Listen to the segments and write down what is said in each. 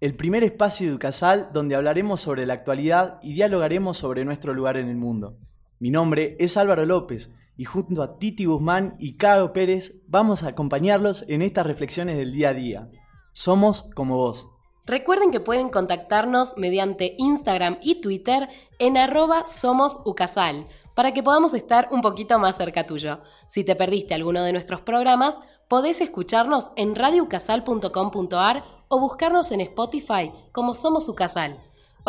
el primer espacio de Ucasal donde hablaremos sobre la actualidad y dialogaremos sobre nuestro lugar en el mundo. Mi nombre es Álvaro López y junto a Titi Guzmán y Caro Pérez vamos a acompañarlos en estas reflexiones del día a día. Somos como vos. Recuerden que pueden contactarnos mediante Instagram y Twitter en arroba somosucasal para que podamos estar un poquito más cerca tuyo. Si te perdiste alguno de nuestros programas, podés escucharnos en radiocasal.com.ar o buscarnos en Spotify como Somos Ucasal.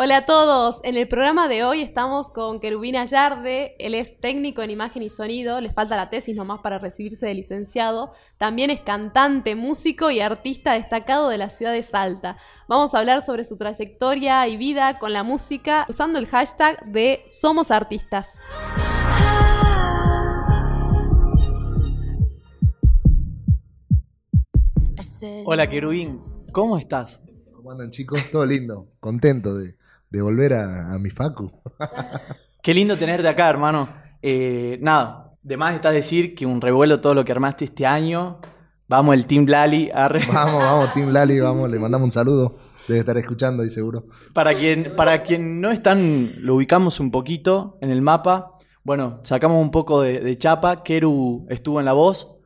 Hola a todos, en el programa de hoy estamos con Querubina Yarde, él es técnico en imagen y sonido, le falta la tesis nomás para recibirse de licenciado, también es cantante, músico y artista destacado de la ciudad de Salta. Vamos a hablar sobre su trayectoria y vida con la música usando el hashtag de Somos Artistas. Hola Querubín, ¿cómo estás? ¿Cómo andan chicos? Todo lindo, contento de, de volver a, a mi facu. Qué lindo tenerte acá, hermano. Eh, nada, de más está decir que un revuelo todo lo que armaste este año. Vamos, el Team Lali. arre. Vamos, vamos, Team Lali, vamos, le mandamos un saludo. Debe estar escuchando ahí seguro. Para quien, para quien no están, lo ubicamos un poquito en el mapa. Bueno, sacamos un poco de, de chapa. Keru estuvo en La Voz,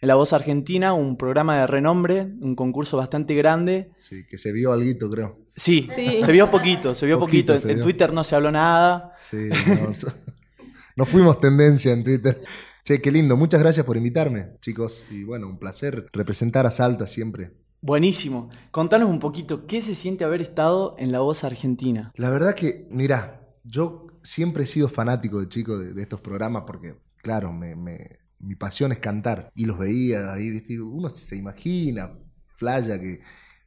en La Voz Argentina, un programa de renombre, un concurso bastante grande. Sí, que se vio algo, creo. Sí, Sí. se vio poquito, se vio Poquito poquito. se En. Twitter no se habló nada. Sí, no, fuimos tendencia en Twitter. Che, qué lindo. Muchas gracias por invitarme, chicos. Y bueno, un placer representar a Salta siempre. Buenísimo. Contanos un poquito, ¿qué se siente haber estado en La Voz Argentina? La verdad que, mira, yo siempre he sido fanático de chico de, de estos programas porque, claro, me, me- mi pasión es cantar. Y los veía ahí, ¿viste? Uno se imagina, flaya, que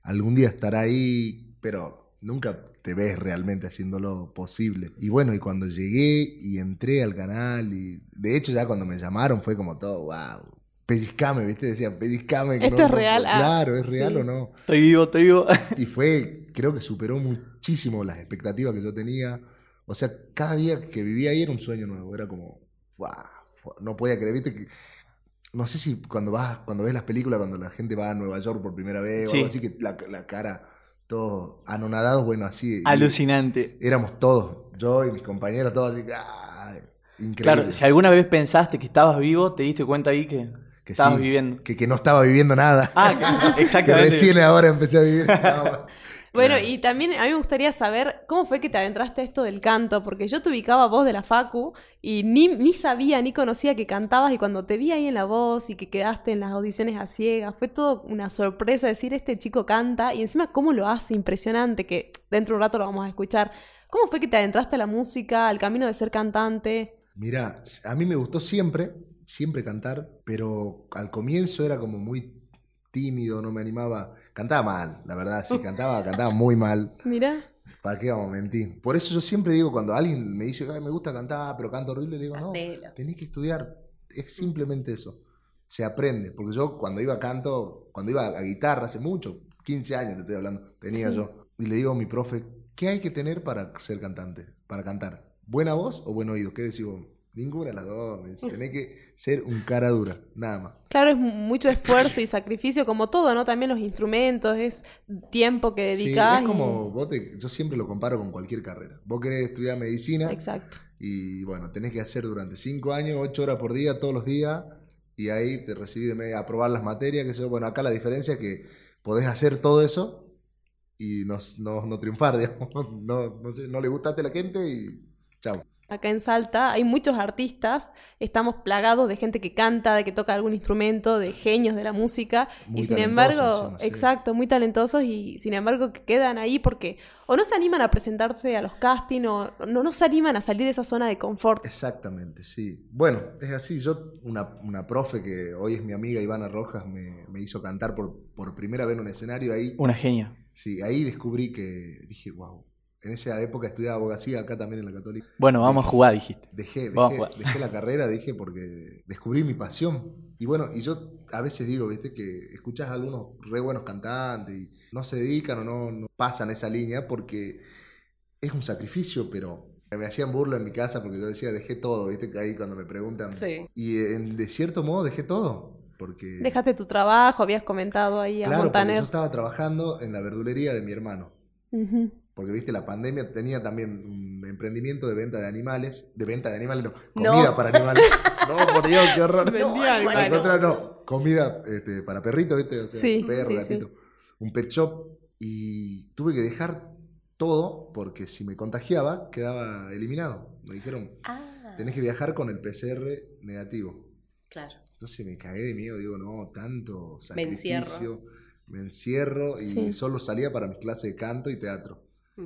algún día estará ahí, pero nunca te ves realmente haciéndolo posible. Y bueno, y cuando llegué y entré al canal, y de hecho ya cuando me llamaron fue como todo, wow. Pellizcame, ¿viste? Decía, pellizcame. que ¿Esto no- es no- real? Ah, claro, ¿es real sí. o no? Estoy vivo, estoy vivo. Y fue, creo que superó muchísimo las expectativas que yo tenía. O sea, cada día que vivía ahí era un sueño nuevo. Era como, wow, no podía creer, viste que. No sé si cuando vas, cuando ves las películas, cuando la gente va a Nueva York por primera vez, Sí. o algo así, que la, la cara, todos anonadados, bueno, así. Alucinante. Éramos todos, yo y mis compañeros, todos así, ¡ay! increíble. Claro, si alguna vez pensaste que estabas vivo, te diste cuenta ahí que, que estabas sí, viviendo. Que, que no estaba viviendo nada. Ah, que- que exactamente. recién ahora empecé a vivir. No, Bueno, claro. y también a mí me gustaría saber cómo fue que te adentraste a esto del canto, porque yo te ubicaba vos de la Facu y ni, ni sabía ni conocía que cantabas y cuando te vi ahí en la voz y que quedaste en las audiciones a ciegas, fue todo una sorpresa decir este chico canta y encima cómo lo hace, impresionante, que dentro de un rato lo vamos a escuchar. ¿Cómo fue que te adentraste a la música, al camino de ser cantante? Mira, a mí me gustó siempre, siempre cantar, pero al comienzo era como muy tímido, no me animaba. Cantaba mal, la verdad, sí, cantaba, cantaba muy mal. Mira, ¿Para qué vamos a mentir? Por eso yo siempre digo, cuando alguien me dice, "Ay, me gusta cantar, pero canto horrible, le digo, no, Hacelo. tenés que estudiar. Es simplemente eso. Se aprende. Porque yo cuando iba a canto, cuando iba a guitarra, hace mucho, 15 años te estoy hablando, tenía Sí. yo. Y le digo a mi profe, ¿qué hay que tener para ser cantante? Para cantar. ¿Buena voz o buen oído? ¿Qué decís vos? Ninguna de las dos. Tenés que ser un cara dura, nada más. claro, es mucho esfuerzo y sacrificio como todo, ¿no? También los instrumentos, es tiempo que Sí, dedicás. es y- como, vos te- yo siempre lo comparo con cualquier carrera. Vos querés estudiar medicina Exacto. y bueno, tenés que hacer durante cinco años, ocho horas por día, todos los días, y ahí te recibís de media, aprobar las materias, que yo, bueno, acá la diferencia es que podés hacer todo eso y no, no, no triunfar, digamos. No, no, sé, no le gustaste a la gente y chao. Acá en Salta hay muchos artistas, estamos plagados de gente que canta, de que toca algún instrumento, de genios de la música, Muy y sin talentosos embargo, encima, sí. exacto, muy talentosos, y sin embargo que quedan ahí porque o no se animan a presentarse a los castings, o no, no se animan a salir de esa zona de confort. Exactamente, sí. Bueno, es así. Yo, una, una profe que hoy es mi amiga Ivana Rojas, me, me hizo cantar por, por primera vez en un escenario ahí. Una genia. Sí, ahí descubrí que dije, wow. En esa época estudiaba abogacía acá también en la Católica. Bueno, vamos a jugar, dijiste. Dejé, Vamos a dejé, jugar. dejé la carrera, dije, porque descubrí mi pasión. Y bueno, y yo a veces digo, viste, que escuchas a algunos re buenos cantantes y no se dedican o no, no pasan esa línea porque es un sacrificio, pero me hacían burla en mi casa porque yo decía, dejé todo, viste, que ahí cuando me preguntan. Sí. Y en- de cierto modo dejé todo, porque... Dejaste tu trabajo, habías comentado ahí a Claro, porque yo estaba trabajando en la verdulería de mi hermano. Porque, viste, la pandemia tenía también un emprendimiento de venta de animales. De venta de animales, no. No. Comida para animales. no, por Dios, qué horror. Vendía No, animales. Al contrario, no. Comida este, para perritos, viste. O sea, Sí, perro, sí, gatito. Un pet shop. Y tuve que dejar todo porque si me contagiaba, quedaba eliminado. Me dijeron, Ah, tenés que viajar con el PCR negativo. claro. Entonces me cagué de miedo, digo, no, tanto Me encierro. sacrificio. Me encierro y solo salía para mis clases de canto y teatro.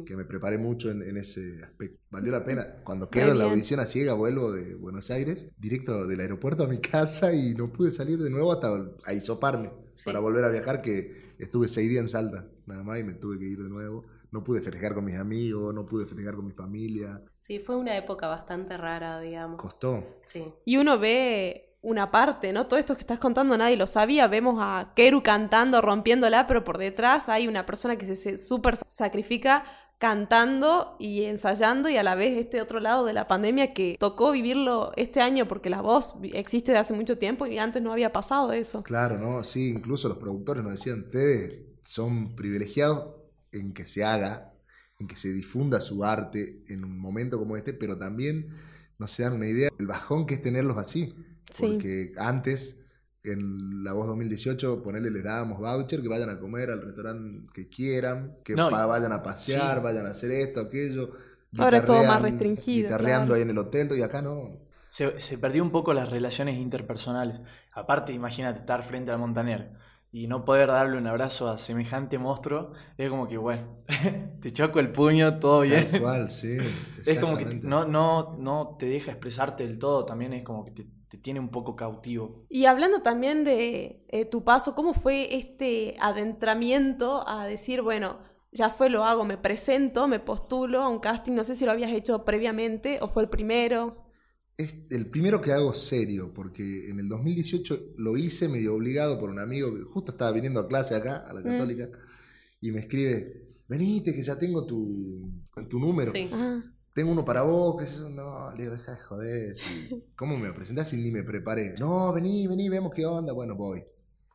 Que me preparé mucho en, en ese aspecto. Valió la pena. Cuando quedo en la audición a ciega, vuelvo de Buenos Aires, directo del aeropuerto a mi casa y no pude salir de nuevo hasta a hisoparme Sí. para volver a viajar, que estuve seis días en Salta, nada más, y me tuve que ir de nuevo. No pude festejar con mis amigos, no pude festejar con mi familia. Sí, fue una época bastante rara, digamos. Costó. Sí. Y uno ve una parte, ¿no? Todo esto que estás contando nadie lo sabía. Vemos a Keru cantando, rompiéndola, pero por detrás hay una persona que se, súper sacrifica cantando y ensayando y a la vez este otro lado de la pandemia que tocó vivirlo este año porque la voz existe de hace mucho tiempo y antes no había pasado eso. Claro, ¿no? Sí, incluso los productores nos decían, ustedes son privilegiados en que se haga, en que se difunda su arte en un momento como este, pero también no se dan una idea del bajón que es tenerlos así. Sí. Porque antes, en La Voz 2018, ponerle les dábamos voucher, que vayan a comer al restaurante que quieran, que No, vayan a pasear, sí. vayan a hacer esto, aquello. Ahora es todo más restringido, Guitarreando claro. ahí en el hotel, y acá no. Se, se perdió un poco las relaciones interpersonales. Aparte, imagínate estar frente al Montaner y no poder darle un abrazo a semejante monstruo. Es como que, bueno, te choco el puño, todo bien. Tal cual, sí. Es como que no, no, no te deja expresarte del todo, también es como que te, te tiene un poco cautivo. Y hablando también de eh, tu paso, ¿cómo fue este adentramiento a decir, bueno, ya fue, lo hago, me presento, me postulo a un casting? No sé si lo habías hecho previamente o fue el primero. Es el primero que hago serio, porque en el 2018 lo hice medio obligado por un amigo que justo estaba viniendo a clase acá, a la Mm. católica, y me escribe, venite que ya tengo tu, tu número, Sí. Tengo uno para vos, que yo, no, le digo, deja de joder. ¿cómo me presentás si ni me preparé? No, vení, vení, vemos qué onda, bueno, voy,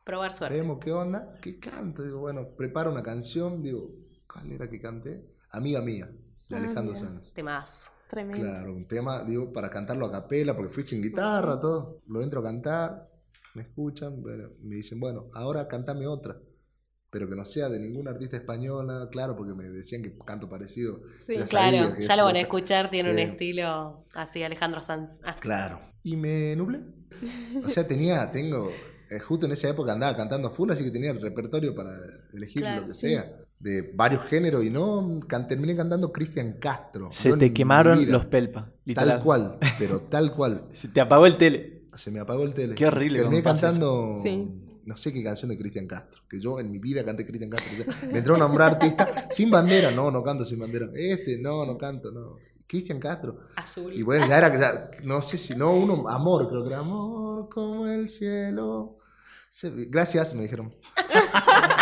Probar suerte. vemos qué onda, qué canto, digo, bueno, preparo una canción, digo, ¿cuál era que canté? Amiga mía, de Ah, Alejandro. Sanz. Temazo. Tremendo. Claro, un tema, digo, para cantarlo a capela, porque fui sin guitarra, todo. Lo entro a cantar, me escuchan, bueno, me dicen, bueno, ahora cantame otra. Pero que no sea de ninguna artista española, claro, porque me decían que canto parecido. Sí. Ya Claro, sabía ya lo van a escuchar, tiene un estilo así, Alejandro Sanz. Ah, Claro. Y me nublé. O sea, tenía, tengo, eh, justo en esa época andaba cantando full, así que tenía el repertorio para elegir Claro, lo que sí. sea. De varios géneros, y no, can- terminé cantando Cristian Castro. Se te quemaron los pelpas. Tal cual, pero tal cual. Se te apagó el tele. Se me apagó el tele. Qué horrible Terminé cantando, Sí. no sé qué canción de Cristian Castro. Que yo en mi vida canté Cristian Castro. Me entró a nombrar artista sin bandera. No, no canto sin bandera. Este, no, no canto, no. Cristian Castro. azul. Y bueno, ya era que ya, no sé si, no, uno, amor, creo que era amor como el cielo. Gracias, me dijeron.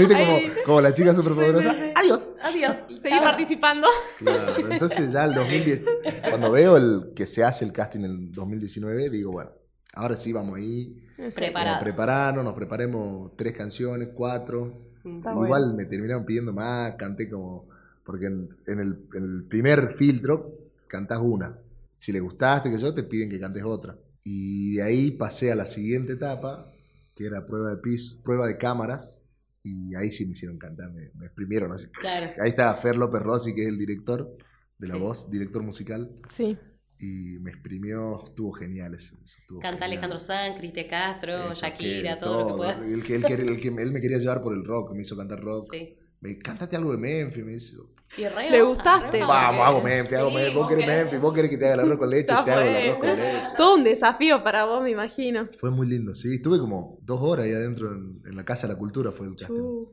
¿Viste como, como la chica superpoderosa? Sí, sí, sí. Adiós. Adiós. Seguí participando. Claro, entonces ya el 2010, cuando veo el que se hace el casting en el 2019, digo, bueno, ahora sí vamos ahí, Preparados. prepararnos, nos preparemos tres canciones, cuatro. Está Igual bueno. me terminaron pidiendo más, canté como, porque en, en el, en el primer filtro cantás una. Si le gustaste que yo, te piden que cantes otra. Y de ahí pasé a la siguiente etapa, que era prueba de piso, prueba de cámaras, y ahí sí me hicieron cantar, me, me exprimieron. así. Claro. Ahí está Fer López Rossi, que es el director de la Sí. voz, director musical, Sí. y me exprimió, estuvo genial eso. eso estuvo Canta genial. Alejandro Sanz, Cristian Castro, Eh, Shakira, toqué, todo, lo que pueda. El que, el que- el que él me quería llevar por el rock, me hizo cantar rock. Sí. Me cántate algo de Memphis, me dice. Y re ¿Le gustaste? Vamos, hago Memphis, hago Sí, Memphis. Vos querés. Memphis, vos querés que te haga el arroz con leche, te hago el arroz con leche. Todo un desafío para vos, me imagino. Fue muy lindo, sí. Estuve como dos horas ahí adentro en, en la Casa de la Cultura, fue el casting.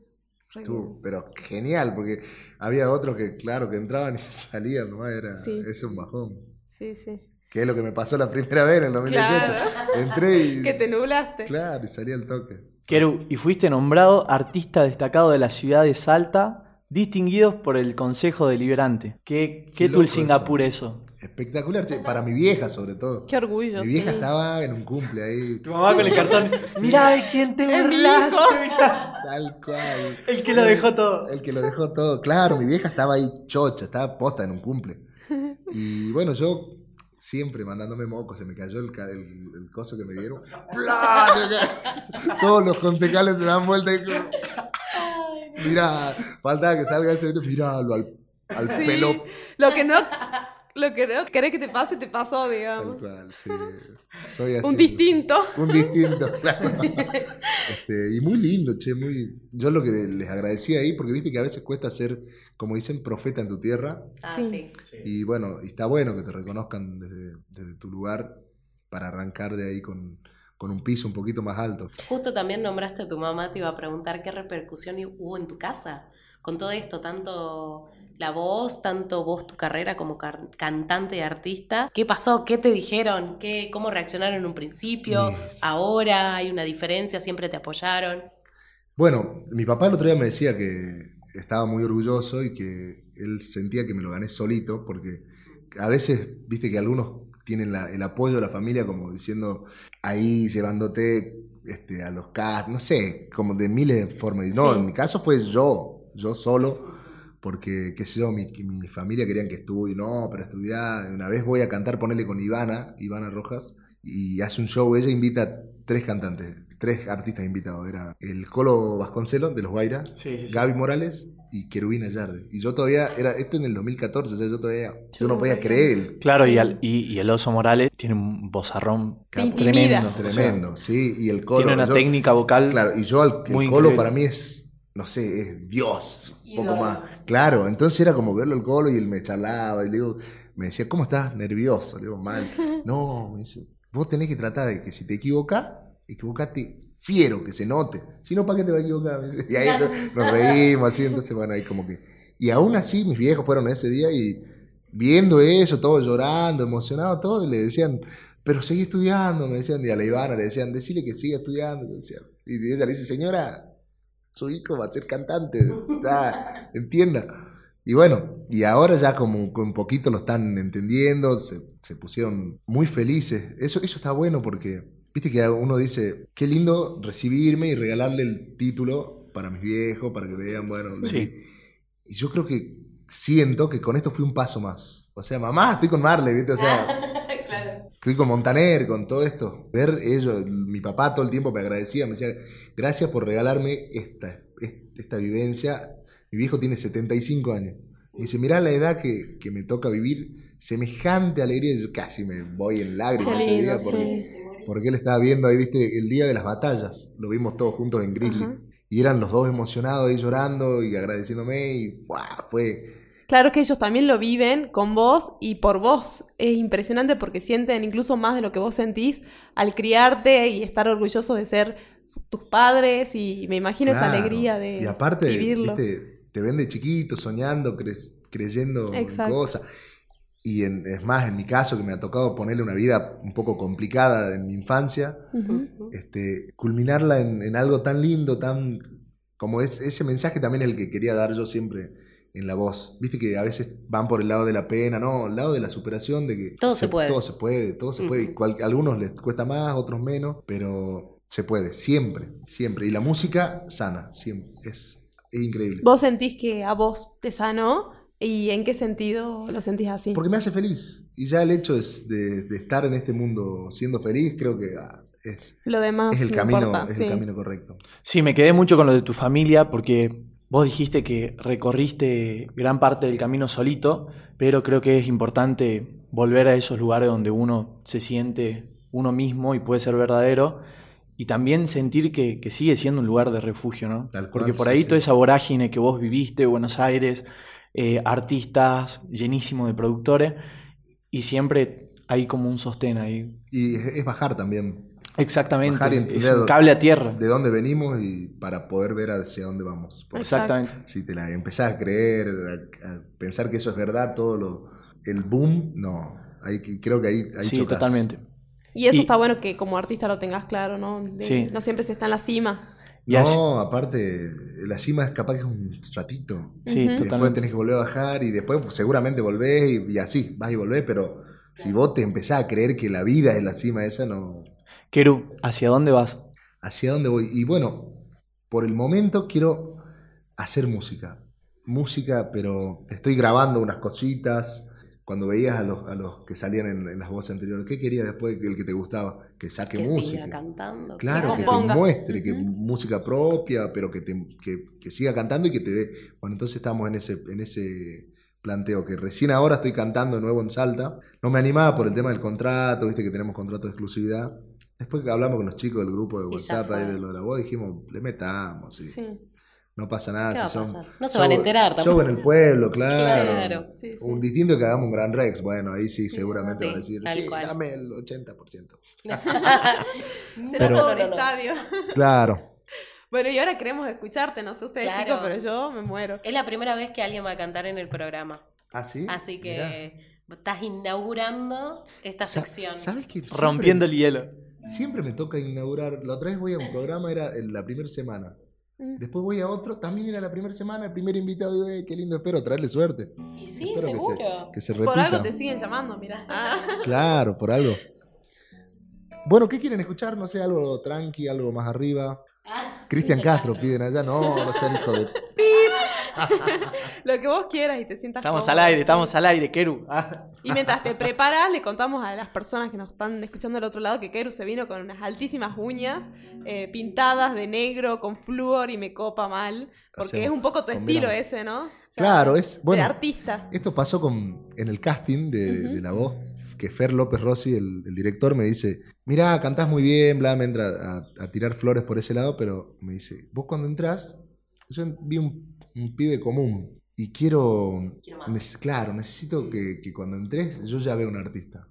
Estuvo, pero genial, porque había otros que, claro, que entraban y salían, nomás era, Sí. es un bajón. Sí, sí. Que es lo que me pasó la primera vez en el 2018. Claro. Entré y. Que te nublaste. Claro, y salía al toque. Keru, y fuiste nombrado artista destacado de la ciudad de Salta, distinguidos por el Consejo Deliberante. ¿Qué, qué, Qué tú el loco Singapur eso? Espectacular, che, para mi vieja sobre todo. Qué orgullo, Mi vieja sí. estaba en un cumple ahí, Tu mamá con el cartón. Mirá de quién te burlaste, tal cual. El que lo dejó todo. El que lo dejó todo. Claro, mi vieja estaba ahí chocha, estaba posta en un cumple. Y bueno, yo siempre mandándome mocos, se me cayó el, el, el coso que me dieron. ¡Plá! Todos los concejales se dan vuelta y como, Mirá, faltaba que salga ese miralo al, al Sí, pelo. Lo que no, lo que no querés que te pase, te pasó, Tal digamos. cual, sí. Soy así. Un distinto. Un distinto, claro. Este, y muy lindo, che, muy. Yo lo que les agradecía ahí, porque viste que a veces cuesta ser, como dicen, profeta en tu tierra. Ah, Sí. sí. Y bueno, y está bueno que te reconozcan desde, desde tu lugar para arrancar de ahí con, con un piso un poquito más alto. Justo también nombraste a tu mamá, te iba a preguntar qué repercusión hubo en tu casa con todo esto, tanto la voz, tanto vos tu carrera como cantante y artista. ¿Qué pasó? ¿Qué te dijeron? ¿Qué, ¿Cómo reaccionaron en un principio? ¿Ahora hay una diferencia? ¿Siempre te apoyaron? Bueno, mi papá el otro día me decía que estaba muy orgulloso y que él sentía que me lo gané solito, porque a veces, viste que algunos tienen la- el apoyo de la familia como diciendo ahí llevándote este, a los cast, no sé, como de miles de formas. Y no, Sí. en mi caso fue yo, yo solo, porque, qué sé yo, mi, mi familia querían que estudie, no, pero estudiar. Una vez voy a cantar, ponerle con Ivana, Ivana Rojas, y hace un show, ella invita a tres cantantes, tres artistas invitados. Era el Colo Vasconcelos de los Guaira, Sí, sí, sí. Gaby Morales y Querubina Yarde. Y yo todavía, era esto en el 2014, o sea, yo todavía, yo no podía creer. Claro, y, al- y, y el oso Morales tiene un vozarrón tremendo. o sea, Tremendo, sí, y el Colo. tiene una yo- técnica vocal. Claro, y yo al el Muy Colo increíble. para mí es, no sé, es Dios, un poco más. Claro, entonces era como verlo al Colo y él me charlaba y le digo, me decía, ¿cómo estás? Nervioso, le digo, mal. No, me dice, vos tenés que tratar de que si te equivocás, equivocate fiero, que se note. Si no, ¿para qué te vas a equivocar? Me dice. Y ahí nos- reímos así, entonces bueno, ahí como que... Y aún así mis viejos fueron ese día y viendo eso, todos llorando, emocionados, todos, y le decían, pero seguí estudiando, me decían, y a la Ivana le decían, decirle que siga estudiando, y ella le dice, señora, su hijo va a ser cantante, ya, entienda. Y bueno, y ahora ya como con un poquito lo están entendiendo, se, se pusieron muy felices. Eso, eso está bueno porque, viste que uno dice, qué lindo recibirme y regalarle el título para mis viejos, para que vean, bueno, Sí. Y yo creo que siento que con esto fui un paso más. O sea, mamá, estoy con Marley, ¿viste? O sea, estoy con Montaner, con todo esto. Ver ellos, mi papá todo el tiempo me agradecía, me decía, gracias por regalarme esta, esta vivencia. Mi viejo tiene 75 años. Me dice, mirá la edad que, que me toca vivir, semejante alegría. Yo casi me voy en lágrimas ese día porque, sí. porque él estaba viendo ahí, viste, el día de las batallas. Lo vimos todos juntos en Grizzly. Ajá. Y eran los dos emocionados ahí llorando y agradeciéndome y ¡guau! fue... Claro que ellos también lo viven con vos y por vos. Es impresionante porque sienten incluso más de lo que vos sentís al criarte y estar orgulloso de ser su- tus padres y me imagino esa alegría de Y aparte, vivirlo. viste, te ven de chiquito, soñando, cre- creyendo Exacto. en cosas. Y en- es más, en mi caso, que me ha tocado ponerle una vida un poco complicada en mi infancia, este, culminarla en, en algo tan lindo, tan como es, ese mensaje también es el que quería dar yo siempre en la voz. Viste que a veces van por el lado de la pena, no, el lado de la superación, de que Todo se puede. Todo se puede, todo se puede. Cual- a algunos les cuesta más, otros menos, pero se puede, siempre, siempre. Y la música sana, siempre. Es, es increíble. ¿Vos sentís que a vos te sanó? ¿Y en qué sentido lo sentís así? Porque me hace feliz. Y ya el hecho de, de estar en este mundo siendo feliz, creo que ah, es, Lo demás es el no camino, importa, es sí. el camino correcto. Sí, me quedé mucho con lo de tu familia porque vos dijiste que recorriste gran parte del camino solito, pero creo que es importante volver a esos lugares donde uno se siente uno mismo y puede ser verdadero y también sentir que, que sigue siendo un lugar de refugio, ¿no? Cual, Porque por ahí sí. toda esa vorágine que vos viviste, Buenos Aires, eh, artistas, llenísimo de productores, y siempre hay como un sostén ahí. Y es bajar también. Exactamente. Bajar y es entender un cable a tierra. de dónde venimos y para poder ver hacia dónde vamos. Porque Exactamente. si te la empezás a creer, a, a pensar que eso es verdad, todo lo, el boom, no. Hay que, creo que ahí, ahí Sí, chocas. totalmente. Y eso Y- está bueno que como artista lo tengas claro, ¿no? De- Sí. No siempre se está en la cima. Y así- No, aparte, la cima es capaz que es un ratito. sí, Y después totalmente. tenés que volver a bajar y después pues, seguramente volvés y, y así, vas y volvés, pero si vos te empezás a creer que la vida es la cima esa, no... Keru, ¿hacia dónde vas? ¿Hacia dónde voy? Y bueno, por el momento quiero hacer música. Música, pero estoy grabando unas cositas. Cuando veías a los, a los que salían en, en las voces anteriores, ¿qué querías después el que te gustaba? Que saque Que música. siga cantando. Claro, que te muestre, que música propia, pero que, te, que, que siga cantando y que te dé. Bueno, entonces estamos en ese, en ese planteo, que recién ahora estoy cantando de nuevo en Salta. No me animaba por el tema del contrato, viste que tenemos contrato de exclusividad. Después que hablamos con los chicos del grupo de WhatsApp ahí de lo de la voz, dijimos, le metamos, sí. Sí. No pasa nada. ¿Qué si son pasar? No se van a enterar Show tampoco. en el pueblo, claro. Claro. Sí, sí. Un distinto que hagamos un gran Rex. Bueno, ahí sí, seguramente sí, van a decir, sí, cual. dame el 80%. Será Pero- todo el estadio. Claro. Bueno, y ahora queremos escucharte, no sé ustedes Claro. chicos, pero yo me muero. Es la primera vez que alguien va a cantar en el programa. ¿Ah, sí? Así Mirá. que estás inaugurando esta Sa- sección. ¿Sabes qué? Siempre- Rompiendo el hielo. Siempre me toca inaugurar. La otra vez voy a un programa, era en la primera semana. Mm. Después voy a otro, también era la primera semana, el primer invitado. Digo, "Eh, qué lindo, espero traerle suerte. Y sí, Espero que seguro. se, que se Por algo te siguen llamando, mira. Ah. Claro, por algo. Bueno, ¿qué quieren escuchar? No sé, algo tranqui, algo más arriba. Ah, Cristian Castro piden allá. No, no sean hijo de. Lo que vos quieras y te sientas Estamos cómodo, al aire, sí. estamos al aire, Keru. Y mientras te preparas, le contamos a las personas que nos están escuchando del otro lado que Keru se vino con unas altísimas uñas eh, pintadas de negro con flúor y me copa mal. Porque Hacemos- es un poco tu estilo combinamos. ese, ¿no? O sea, Claro, es. Bueno, de artista. esto pasó con, en el casting de, La Voz, que Fer López Rossi, el, el director, me dice: Mirá, cantás muy bien, bla, me entra a, a tirar flores por ese lado, pero me dice: Vos cuando entrás, yo vi un, un pibe común y quiero. Quiero más. claro, necesito que, que cuando entres yo ya vea un artista.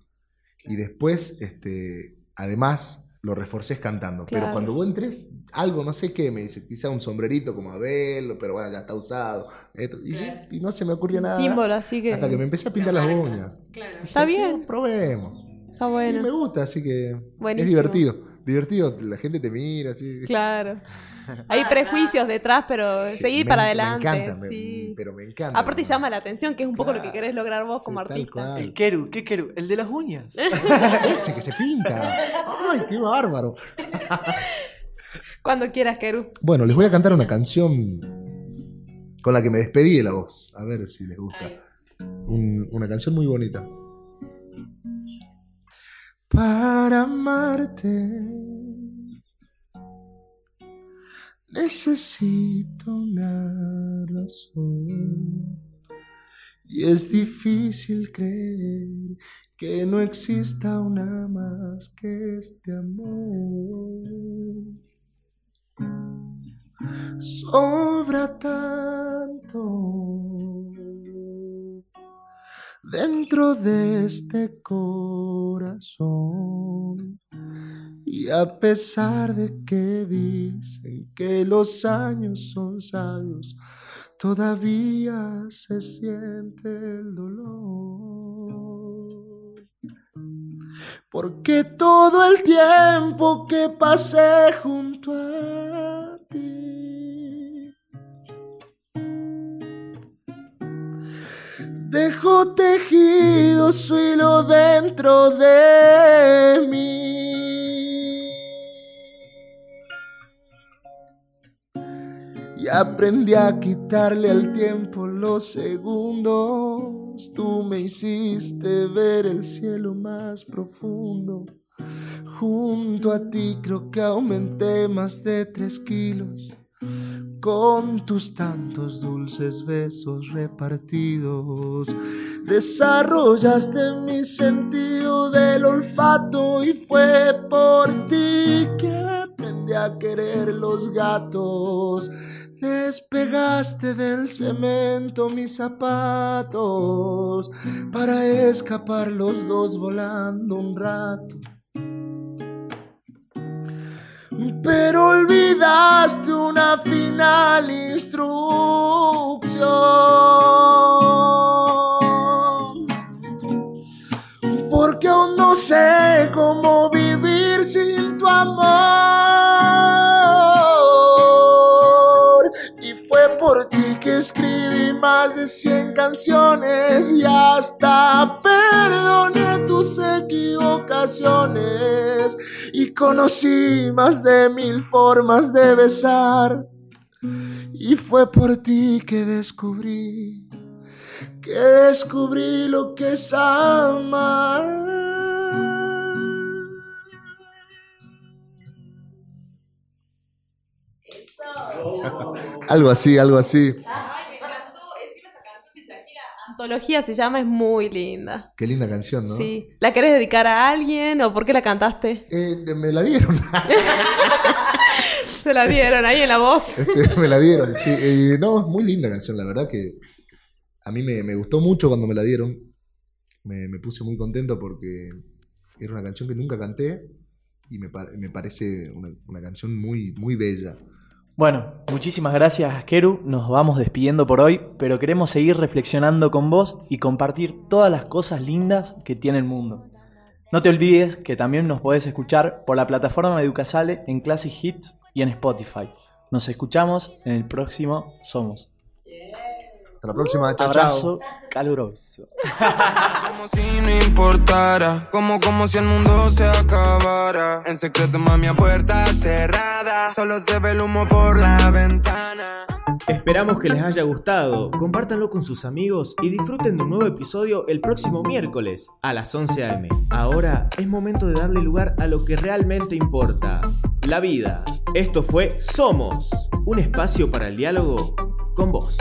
Y después, este, además, lo reforcés cantando. Pero cuando vos entres, algo, no sé qué, me dice, quizá un sombrerito como Abel, pero bueno, ya está usado. Esto, y, yo- y no se me ocurría nada. Símbolo, así que. Hasta que me empecé a pintar las uñas. Claro. Está Dije, bien. Probemos. Está Y me bueno. gusta, así que Buenísimo. es divertido. Divertido, la gente te mira, así. Claro. Hay Ah, prejuicios detrás, pero Sí, seguir me- para adelante. Me encanta, me- sí. pero me encanta. Aparte llama la atención, que es un poco lo que querés lograr vos Sí, como artista. El Keru, ¿qué Keru? El de las uñas. Ese que se pinta. ¡Ay, qué bárbaro! Cuando quieras, Keru. Bueno, les voy a cantar una canción con la que me despedí de la voz. A ver si les gusta. Un- una canción muy bonita. Para amarte. Necesito una razón. Y es difícil creer que no exista una más que este amor. Sobra tanto dentro de este corazón. Y a pesar de que dicen que los años son sabios, todavía se siente el dolor. Porque todo el tiempo que pasé junto a dejó tejido su hilo dentro de mí. Y aprendí a quitarle al tiempo los segundos. Tú me hiciste ver el cielo más profundo. Junto a ti creo que aumenté más de tres kilos. Con tus tantos dulces besos repartidos, desarrollaste mi sentido del olfato y fue por ti que aprendí a querer los gatos. Despegaste del cemento mis zapatos para escapar los dos volando un rato. Pero olvidaste una final instrucción. Porque aún no sé cómo vivir sin tu amor. Y fue por ti que escribí más de 100 canciones y hasta conocí más de mil formas de besar. Y fue por ti que descubrí, que descubrí lo que es amar. Algo así, algo así. Antología se llama, es muy linda. Qué linda canción, ¿no? Sí. ¿La querés dedicar a alguien o por qué la cantaste? Eh, me la dieron. Se la dieron ahí en la voz. me la dieron, sí. Eh, no, es muy linda canción, la verdad que a mí me, me gustó mucho cuando me la dieron. Me, me puse muy contento porque era una canción que nunca canté y me, me parece una, una canción muy, muy bella. Bueno, muchísimas gracias, Keru. Nos vamos despidiendo por hoy, pero queremos seguir reflexionando con vos y compartir todas las cosas lindas que tiene el mundo. No te olvides que también nos podés escuchar por la plataforma Educasale en Classic Hits y en Spotify. Nos escuchamos en el próximo Somos. Hasta la próxima, chao, chao. Abrazo caluroso. Como si no importara, como como si el mundo se acabara. En secreto, mami, a puerta cerrada, solo se ve el humo por la ventana. Esperamos que les haya gustado, compártanlo con sus amigos y disfruten de un nuevo episodio el próximo miércoles a las 11 am. Ahora es momento de darle lugar a lo que realmente importa, la vida. Esto fue Somos, un espacio para el diálogo con vos.